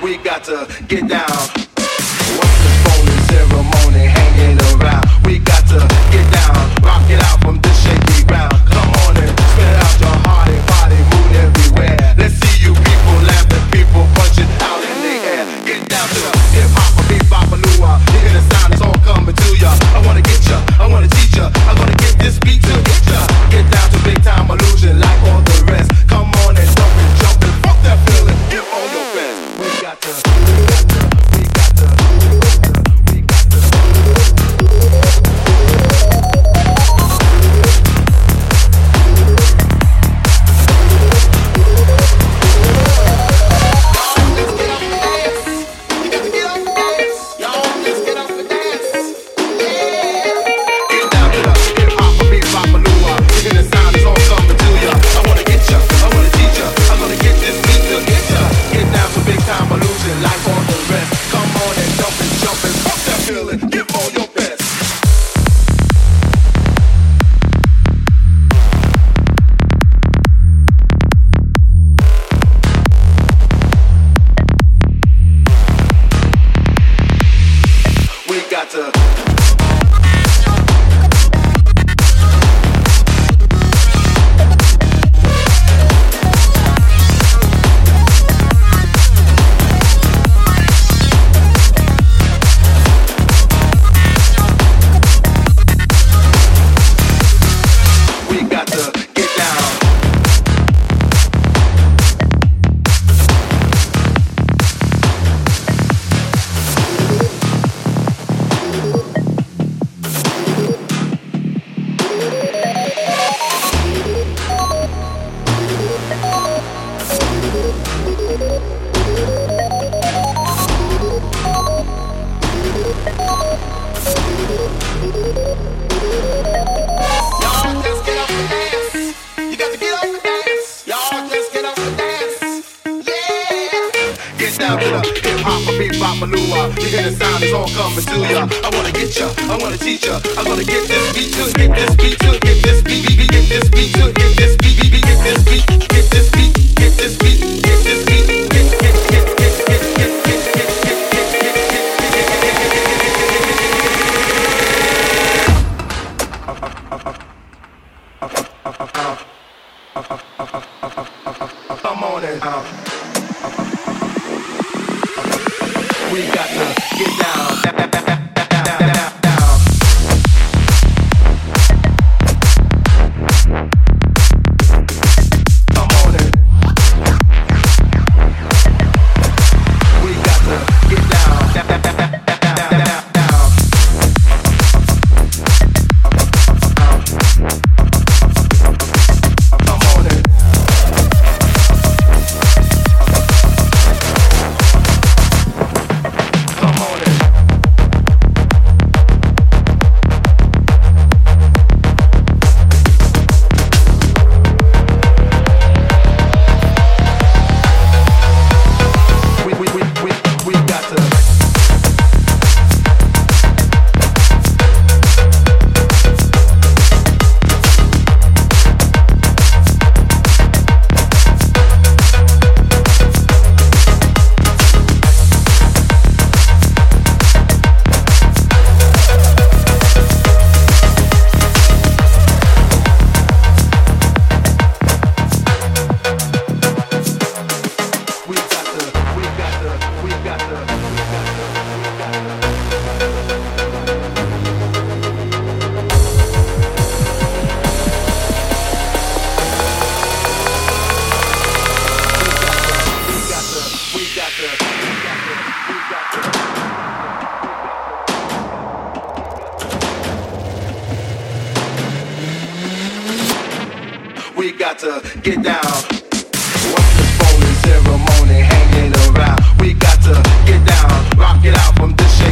We got to get down. I wanna teach ya. I down the hip hop, a beat, bop, malua. You hear the sound, it's all coming to ya. I wanna get ya, I wanna teach ya. I'm gonna get this beat to, get this beat to, get this beat, beat, beat, get this beat to. really got to get down. we got to get down. What's the phone ceremony hanging around? We got to get down, rock it out from this. shade.